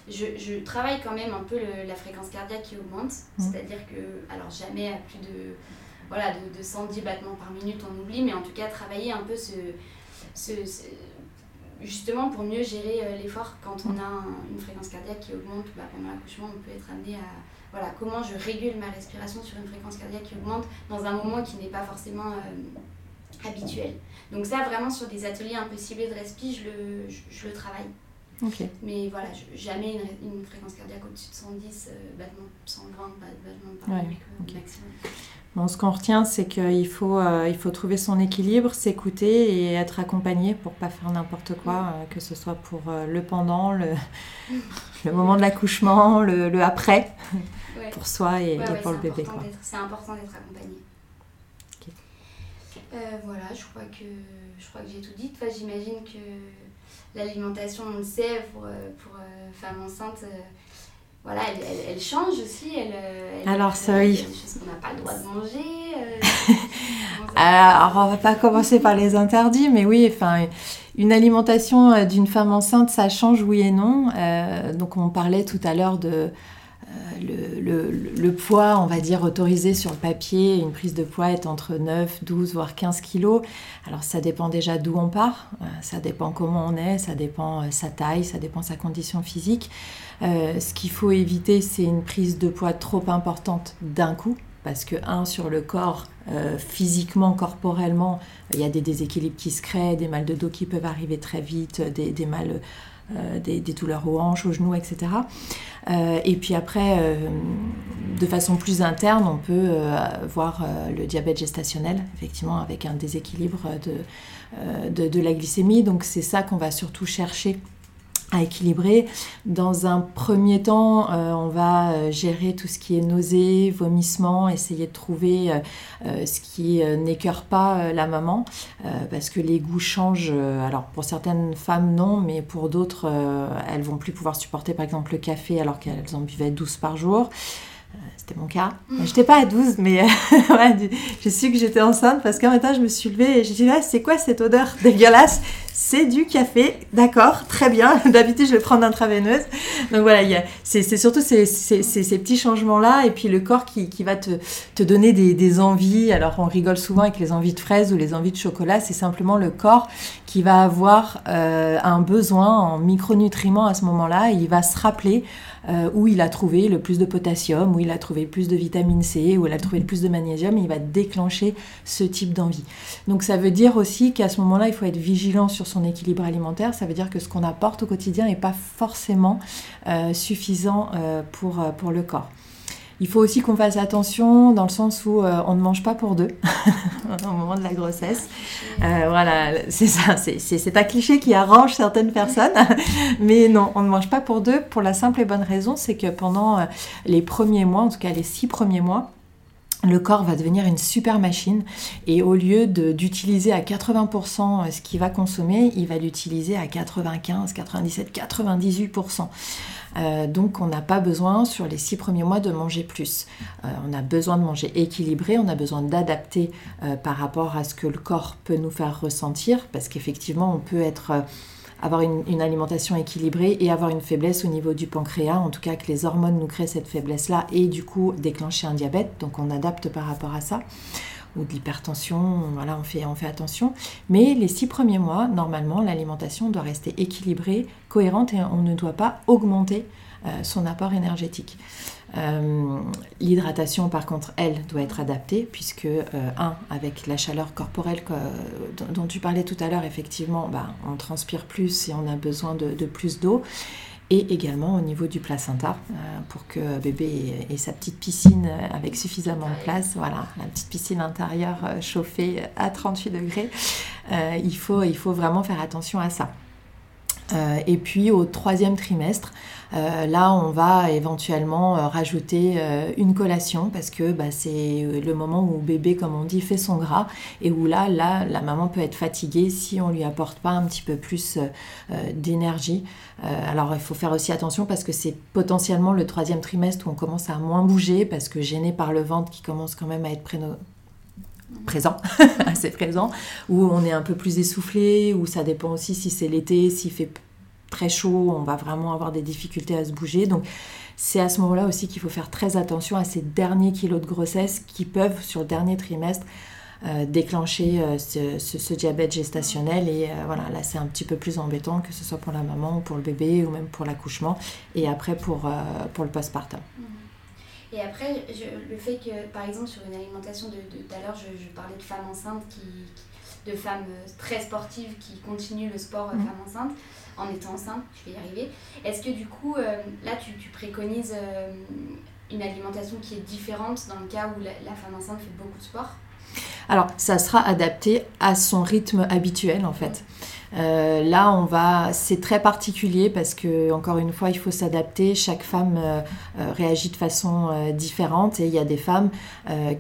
Je, je travaille quand même un peu la fréquence cardiaque qui augmente, mmh. c'est-à-dire que, alors jamais à plus de, voilà, de, de 110 battements par minute, on oublie, mais en tout cas travailler un peu ce, ce justement pour mieux gérer euh, l'effort quand on a une fréquence cardiaque qui augmente bah, pendant l'accouchement on peut être amené à voilà comment je régule ma respiration sur une fréquence cardiaque qui augmente dans un moment qui n'est pas forcément euh, habituel. Donc ça vraiment sur des ateliers un peu ciblés de respi je le, je, le travaille. Mais voilà jamais une, fréquence cardiaque au-dessus de 110 euh, battements 120 battements par minute maximum ce qu'on retient, c'est qu'il faut, euh, il faut trouver son équilibre, s'écouter et être accompagné pour pas faire n'importe quoi, euh, que ce soit pour euh, le pendant, le, le moment de l'accouchement, le, le, après, pour soi et, pour le bébé. C'est important d'être accompagné. voilà, je crois que, je crois que j'ai tout dit. Enfin, J'imagine que l'alimentation, on le sait, pour, pour femmes enceintes, voilà, elle, change aussi. Elle, Alors, ça, oui. des choses qu'on n'a pas le droit de manger. Alors, on va pas commencer par les interdits, mais oui, enfin, une alimentation d'une femme enceinte, ça change, oui et non. donc, on parlait tout à l'heure de le, poids, on va dire, autorisé sur le papier, une prise de poids est entre 9, 12, voire 15 kilos. Alors ça dépend déjà d'où on part, euh, ça dépend comment on est, ça dépend euh, sa taille, ça dépend sa condition physique. Euh, ce qu'il faut éviter, c'est une prise de poids trop importante d'un coup, parce que, un, sur le corps, physiquement, corporellement, il y a des déséquilibres qui se créent, des mal de dos qui peuvent arriver très vite, des, des mal euh, des, douleurs aux hanches, aux genoux, etc. Euh, et puis après, euh, de façon plus interne, on peut voir le diabète gestationnel, effectivement, avec un déséquilibre de, de la glycémie. Donc c'est ça qu'on va surtout chercher à équilibrer. Dans un premier temps, euh, on va euh, gérer tout ce qui est nausées, vomissements, essayer de trouver euh, ce qui n'écœure pas la maman, parce que les goûts changent. alors pour certaines femmes, non, mais pour d'autres, elles vont plus pouvoir supporter par exemple le café alors qu'elles en buvaient 12 par jour. C'était mon cas. Je n'étais pas à 12, mais ouais, j'ai su que j'étais enceinte parce qu'un matin, je me suis levée et j'ai dit, là, c'est quoi cette odeur dégueulasse? C'est du café, d'accord, très bien. D'habitude, je vais prendre intraveineuse. Donc voilà, c'est surtout ces, petits changements-là et puis le corps qui, va te, donner des, envies. Alors, on rigole souvent avec les envies de fraises ou les envies de chocolat. C'est simplement le corps qui va avoir euh, un besoin en micronutriments à ce moment-là. Il va se rappeler euh, où il a trouvé le plus de potassium, où il a trouvé le plus de vitamine C, où il a trouvé le plus de magnésium, il va déclencher ce type d'envie. Donc ça veut dire aussi qu'à ce moment-là, il faut être vigilant sur son équilibre alimentaire. Ça veut dire que ce qu'on apporte au quotidien n'est pas forcément euh, suffisant euh, pour, pour le corps. Il faut aussi qu'on fasse attention dans le sens où euh, on ne mange pas pour deux au moment de la grossesse. Euh, voilà, c'est ça, c'est un cliché qui arrange certaines personnes, mais non, on ne mange pas pour deux pour la simple et bonne raison, c'est que pendant euh, les premiers mois, en tout cas les six premiers mois, le corps va devenir une super machine et au lieu d'utiliser à 80% ce qu'il va consommer, il va l'utiliser à 95, 97, 98%. donc on n'a pas besoin sur les six premiers mois de manger plus. Euh, on a besoin de manger équilibré, on a besoin d'adapter euh, par rapport à ce que le corps peut nous faire ressentir parce qu'effectivement on peut être... Avoir une, alimentation équilibrée et avoir une faiblesse au niveau du pancréas, en tout cas que les hormones nous créent cette faiblesse-là et du coup déclencher un diabète, donc on adapte par rapport à ça ou de l'hypertension, voilà, on fait, on fait attention. Mais les six premiers mois, normalement, l'alimentation doit rester équilibrée, cohérente et on ne doit pas augmenter euh, son apport énergétique. Euh, l'hydratation, par contre, elle, doit être adaptée, puisque, euh, un, avec la chaleur corporelle dont, tu parlais tout à l'heure, effectivement, bah, on transpire plus et on a besoin de, plus d'eau. Et également au niveau du placenta, euh, pour que bébé ait, sa petite piscine avec suffisamment de place, voilà, la petite piscine intérieure chauffée à 38 degrés, il, faut, il faut vraiment faire attention à ça. Et puis au troisième trimestre, euh, là, on va éventuellement euh, rajouter euh, une collation parce que bah, c'est le moment où bébé, comme on dit, fait son gras et où là, là, la maman peut être fatiguée si on lui apporte pas un petit peu plus d'énergie. alors, il faut faire aussi attention parce que c'est potentiellement le troisième trimestre où on commence à moins bouger parce que gêné par le ventre qui commence quand même à être présent, assez présent, où on est un peu plus essoufflé, où ça dépend aussi si c'est l'été, s'il fait très chaud, on va vraiment avoir des difficultés à se bouger. Donc c'est à ce moment-là aussi qu'il faut faire très attention à ces derniers kilos de grossesse qui peuvent, sur le dernier trimestre, euh, déclencher euh, ce, diabète gestationnel. Et euh, voilà, là c'est un petit peu plus embêtant, que ce soit pour la maman ou pour le bébé ou même pour l'accouchement et après pour, pour le postpartum. Et après, le fait que, par exemple, sur une alimentation de tout à l'heure, je, parlais de femmes enceintes, qui, de femmes très sportives qui continuent le sport mmh. femmes enceintes en étant enceinte, je vais y arriver. Est-ce que du coup, euh, là, tu, préconises euh, une alimentation qui est différente dans le cas où la, femme enceinte fait beaucoup de sport? Alors, ça sera adapté à son rythme habituel, en fait. Euh, là, on va, c'est très particulier parce que encore une fois, il faut s'adapter. Chaque femme euh, euh, réagit de façon différente et il y a des femmes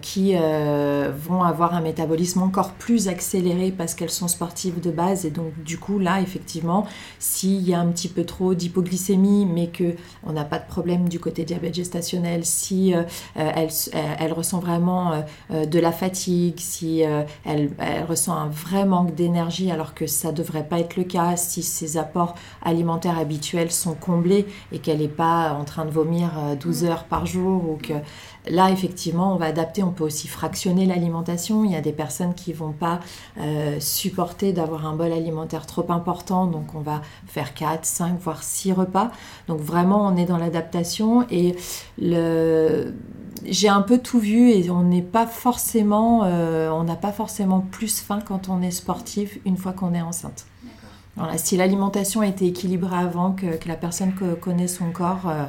qui vont avoir un métabolisme encore plus accéléré parce qu'elles sont sportives de base et donc du coup là, effectivement, s'il y a un petit peu trop d'hypoglycémie, mais que on n'a pas de problème du côté diabète gestationnel, si elle, ressent vraiment de la fatigue, si elle, elle ressent un vrai manque d'énergie alors que ça devrait pas être le cas si ses apports alimentaires habituels sont comblés et qu'elle n'est pas en train de vomir 12 euh, heures par jour ou que là effectivement on va adapter, on peut aussi fractionner l'alimentation. Il y a des personnes qui vont pas euh, supporter d'avoir un bol alimentaire trop important, donc on va faire 4, 5, voire 6 repas. Donc vraiment on est dans l'adaptation et le j'ai un peu tout vu et on n'est pas forcément, euh, on n'a pas forcément plus faim quand on est sportif une fois qu'on est enceinte. Voilà, si l'alimentation a été équilibrée avant, que, la personne connaît son corps, euh,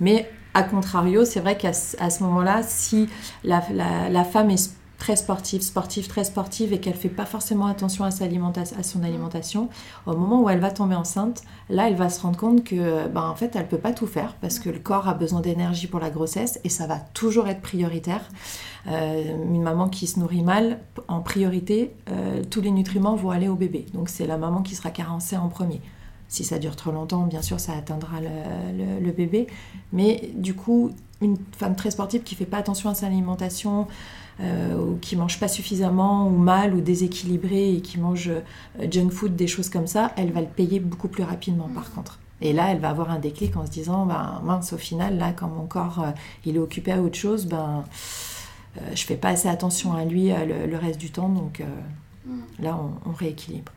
mais a contrario, c'est vrai qu'à ce moment-là, si la, la, femme est très sportive, sportive, très sportive et qu'elle fait pas forcément attention à, sa à son alimentation, au moment où elle va tomber enceinte, là, elle va se rendre compte que, ben, en fait, elle peut pas tout faire parce que le corps a besoin d'énergie pour la grossesse et ça va toujours être prioritaire. Euh, une maman qui se nourrit mal, en priorité, euh, tous les nutriments vont aller au bébé. Donc c'est la maman qui sera carencée en premier. Si ça dure trop longtemps, bien sûr, ça atteindra le, le bébé. Mais du coup, une femme très sportive qui fait pas attention à sa alimentation, euh, ou qui mange pas suffisamment ou mal ou déséquilibré et qui mange euh, junk food, des choses comme ça, elle va le payer beaucoup plus rapidement par mm. contre. Et là, elle va avoir un déclic en se disant, ben, mince, au final, là, quand mon corps euh, il est occupé à autre chose, ben, je fais pas assez attention à lui le, reste du temps, donc mm. là, on, rééquilibre.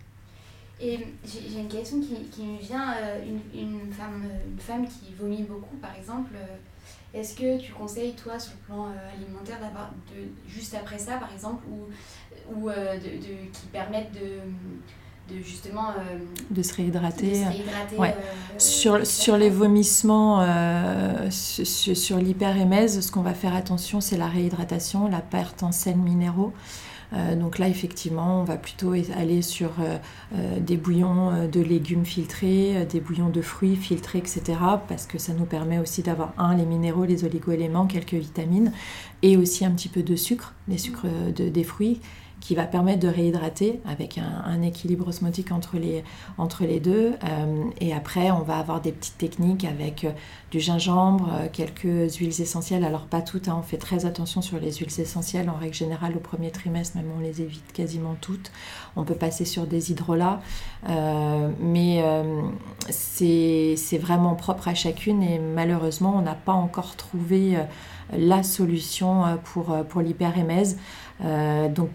Et j'ai une question qui, qui me vient, une, une, femme, une femme qui vomit beaucoup, par exemple, est-ce que tu conseilles, toi, sur le plan euh, alimentaire, d'avoir juste après ça, par exemple, ou, ou euh, de, qui permettent de, de justement euh, de se réhydrater, sur, sur les vomissements sur, sur l'hyperémèse ce qu'on va faire attention c'est la réhydratation la perte en sels minéraux donc là, effectivement, on va plutôt aller sur euh, euh, des bouillons de légumes filtrés, des bouillons de fruits filtrés, etc. Parce que ça nous permet aussi d'avoir, un, les minéraux, les oligo-éléments, quelques vitamines, et aussi un petit peu de sucre, les sucres des fruits qui va permettre de réhydrater avec un, équilibre osmotique entre les, entre les deux. Euh, et après, on va avoir des petites techniques avec euh, du gingembre, euh, quelques huiles essentielles. Alors pas toutes, hein, on fait très attention sur les huiles essentielles. En règle générale, au premier trimestre, même on les évite quasiment toutes. On peut passer sur des hydrolats, mais c'est vraiment propre à chacune et malheureusement, on n'a pas encore trouvé la solution pour, pour l'hyperémèse. donc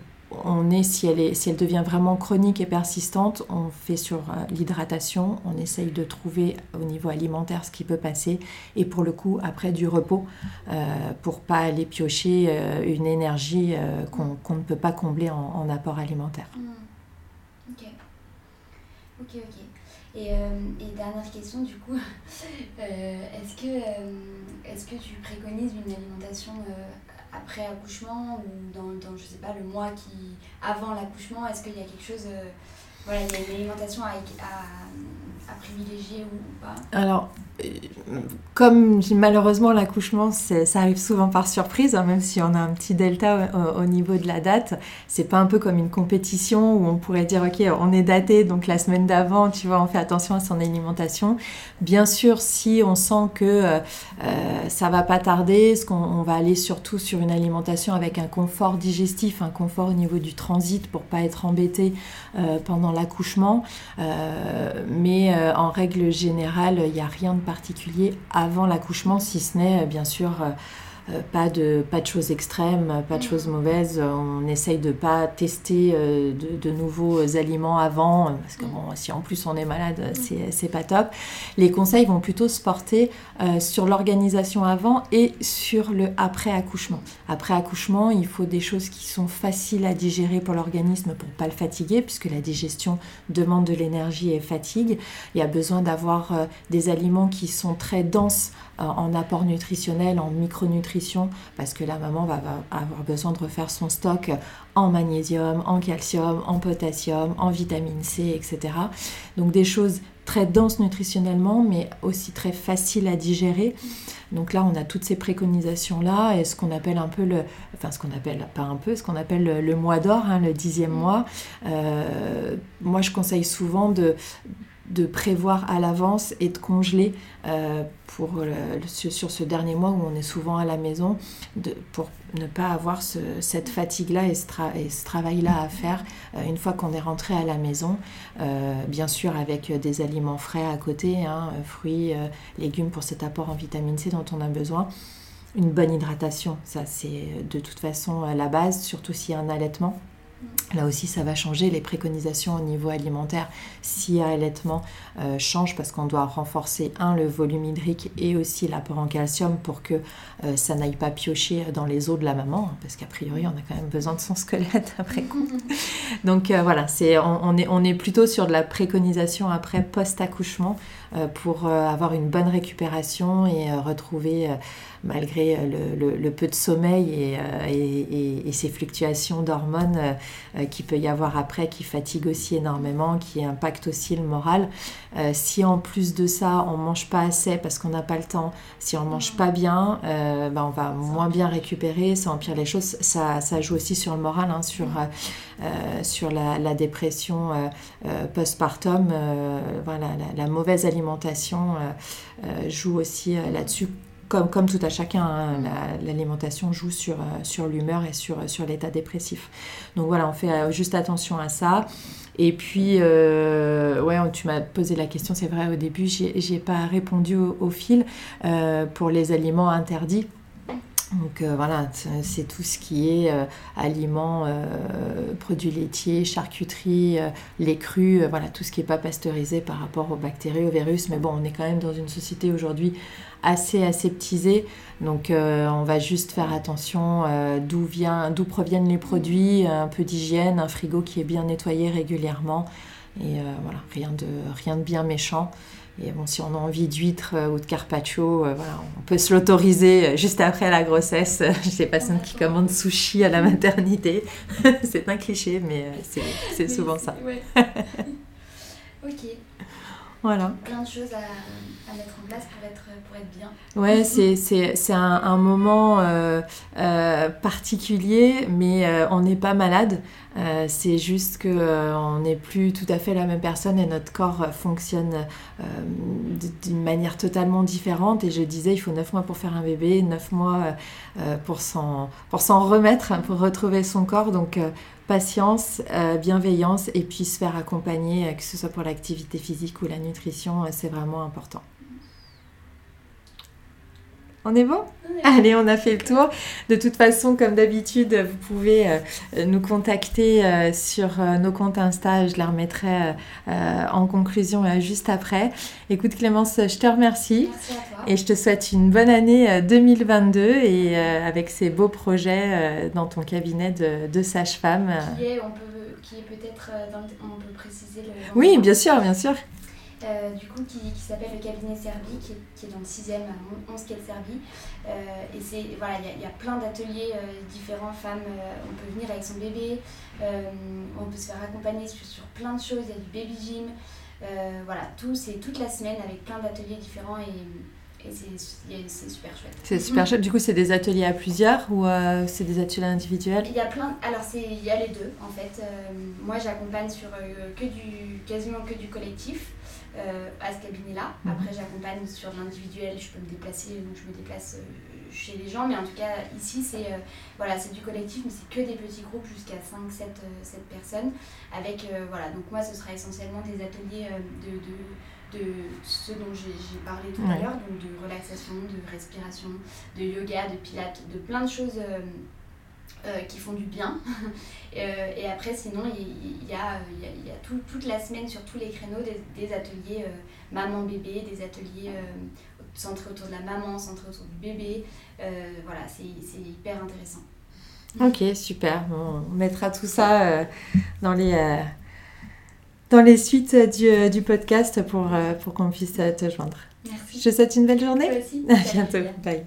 on est si, elle est, si elle devient vraiment chronique et persistante, on fait sur euh, l'hydratation, on essaye de trouver au niveau alimentaire ce qui peut passer, et pour le coup, après du repos, euh, pour pas aller piocher euh, une énergie qu'on ne peut pas combler en, apport alimentaire. Mmh. Ok, ok, ok. Et, dernière question du coup, est-ce que, est que tu préconises une alimentation après accouchement ou dans, dans, je sais pas, le mois qui avant l'accouchement Est-ce qu'il y a quelque chose, euh, voilà, il y a une alimentation à, à, à privilégier ou, pas Alors, comme malheureusement l'accouchement, ça arrive souvent par surprise, hein, même si on a un petit delta au, niveau de la date, c'est pas un peu comme une compétition où on pourrait dire ok on est daté donc la semaine d'avant, tu vois, on fait attention à son alimentation. Bien sûr, si on sent que euh, ça va pas tarder, ce qu'on on va aller surtout sur une alimentation avec un confort digestif, un confort au niveau du transit pour pas être embêté euh, pendant l'accouchement. Euh, mais en règle générale, il n'y a rien de particulier avant l'accouchement, si ce n'est euh, bien sûr euh, euh, pas, de, pas de choses extrêmes, pas de choses mauvaises. On essaye de pas tester de, nouveaux aliments avant, parce que bon, si en plus on est malade, c'est pas top. Les conseils vont plutôt se porter sur l'organisation avant et sur le après accouchement. Après accouchement, il faut des choses qui sont faciles à digérer pour l'organisme pour pas le fatiguer, puisque la digestion demande de l'énergie et fatigue. Il y a besoin d'avoir des aliments qui sont très denses en apport nutritionnel, en micronutrition, parce que la maman va, avoir besoin de refaire son stock en magnésium, en calcium, en potassium, en vitamine C, etc. Donc des choses très denses nutritionnellement, mais aussi très faciles à digérer. Donc là, on a toutes ces préconisations-là et ce qu'on appelle un peu le, enfin ce qu'on appelle, pas un peu, ce qu'on appelle le, mois d'or, hein, le dixième mm. mois. Euh, moi, je conseille souvent de de prévoir à l'avance et de congeler euh, pour sur ce dernier mois où on est souvent à la maison pour ne pas avoir cette fatigue-là et ce, travail-là à faire euh, une fois qu'on est rentré à la maison. Euh, bien sûr avec des aliments frais à côté, hein, fruits, légumes pour cet apport en vitamine C dont on a besoin. Une bonne hydratation, ça c'est de toute façon la base, surtout s'il y a un allaitement. Là aussi, ça va changer. Les préconisations au niveau alimentaire, si allaitement, euh, changent parce qu'on doit renforcer, un, le volume hydrique et aussi l'apport en calcium pour que euh, ça n'aille pas piocher dans les os de la maman, hein, parce qu'a priori, on a quand même besoin de son squelette après coup. Donc euh, voilà, c'est, on, est, on est plutôt sur de la préconisation après post-accouchement pour avoir une bonne récupération et retrouver malgré le, peu de sommeil et, ces fluctuations d'hormones, euh, qui peut y avoir après, qui fatigue aussi énormément, qui impacte aussi le moral. Euh, si en plus de ça, on mange pas assez parce qu'on n'a pas le temps, si on mange pas bien, euh, ben on va moins bien récupérer, ça empire les choses. Ça, ça joue aussi sur le moral, hein, sur, sur la, la dépression postpartum. voilà, la, la, mauvaise alimentation joue aussi là-dessus comme, comme, tout à chacun, hein, l'alimentation joue sur, euh, sur l'humeur et sur, sur l'état dépressif. Donc voilà, on fait euh, juste attention à ça. Et puis, euh, ouais, tu m'as posé la question, c'est vrai, au début, j'ai pas répondu au, fil pour les aliments interdits. Donc voilà, c'est tout ce qui est aliments, produits laitiers, charcuterie, les crus, voilà, tout ce qui n'est pas pasteurisé par rapport aux bactéries, aux virus. Mais bon, on est quand même dans une société aujourd'hui assez aseptisé. Donc euh, on va juste faire attention euh, d'où vient, d'où proviennent les produits, un peu d'hygiène, un frigo qui est bien nettoyé régulièrement. Et euh, voilà, rien de bien méchant. Et bon, si on a envie d'huîtres ou de carpaccio, voilà, on peut se l'autoriser juste après la grossesse. Je sais personnes qui commandent sushi à la maternité. c'est un cliché, mais c'est souvent ça. ok. Voilà. Plein de choses à, mettre en place pour être, pour être bien. Ouais, c'est un, un, moment euh, euh, particulier, mais euh, on n'est pas malade. C'est juste qu'on n'est plus tout à fait la même personne et notre corps fonctionne d'une manière totalement différente. Et je disais, il faut 9 mois pour faire un bébé, 9 mois pour s'en remettre, pour retrouver son corps. Donc patience, euh, bienveillance et puis se faire accompagner, euh, que ce soit pour l'activité physique ou la nutrition, euh, c'est vraiment important. On est bon Allez, on a fait le tour. De toute façon, comme d'habitude, vous pouvez nous contacter sur nos comptes Insta. Je les remettrai en conclusion juste après. Écoute Clémence, je te remercie. Merci à toi. Et je te souhaite une bonne année 2022 et avec ces beaux projets dans ton cabinet de, sage-femme. Qui est, on peut, qui est peut-être, on peut préciser le... Oui, bien sûr, bien sûr. Euh, du coup, qui, qui s'appelle le cabinet Servi, qui est, qui est, dans le 6e à 11 quai Servi. Euh, et c'est, voilà, il y, y, a plein d'ateliers euh, différents, femmes, on peut venir avec son bébé, on peut se faire accompagner sur, sur, plein de choses, il y a du baby gym, voilà, tout, c'est toute la semaine avec plein d'ateliers différents et, et c'est, super chouette. C'est super chouette, du coup c'est des ateliers à plusieurs ou c'est des ateliers individuels? Il y a plein, alors c'est, il y a les deux en fait. moi j'accompagne sur que du, quasiment que du collectif. Euh, à ce cabinet-là. Mhm. Après, j'accompagne sur l'individuel, je peux me déplacer, donc je me déplace euh, chez les gens. Mais en tout cas, ici, c'est euh, voilà, c'est du collectif, mais c'est que des petits groupes jusqu'à 5, 7, 7 personnes. Avec, voilà, donc moi, ce sera essentiellement des ateliers de, de, de ce dont j'ai parlé tout à l'heure, donc de relaxation, de respiration, de yoga, de pilates, de plein de choses euh, qui font du bien. Euh, et après, sinon, il y, a, y a tout, toute la semaine sur tous les créneaux des, ateliers euh, maman-bébé, des ateliers centrés autour de la maman, centrés autour du bébé. voilà, c'est hyper intéressant. Ok, super. on mettra tout ça dans les dans les suites du, du podcast pour, pour qu'on puisse te joindre. Merci. Je te souhaite une belle journée. Aussi. À bientôt. Bye.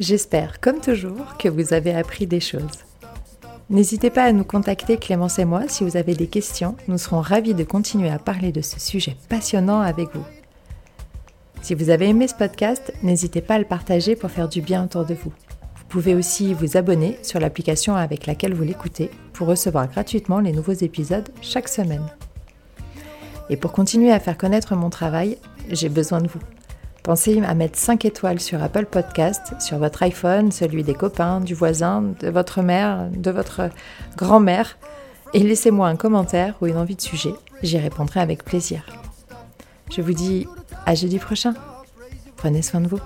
J'espère, comme toujours, que vous avez appris des choses. N'hésitez pas à nous contacter Clémence et moi si vous avez des questions. Nous serons ravis de continuer à parler de ce sujet passionnant avec vous. Si vous avez aimé ce podcast, n'hésitez pas à le partager pour faire du bien autour de vous. Vous pouvez aussi vous abonner sur l'application avec laquelle vous l'écoutez pour recevoir gratuitement les nouveaux épisodes chaque semaine. Et pour continuer à faire connaître mon travail, j'ai besoin de vous. Pensez à mettre 5 étoiles sur Apple Podcast, sur votre iPhone, celui des copains, du voisin, de votre mère, de votre grand-mère, et laissez-moi un commentaire ou une envie de sujet, j'y répondrai avec plaisir. Je vous dis à jeudi prochain. Prenez soin de vous.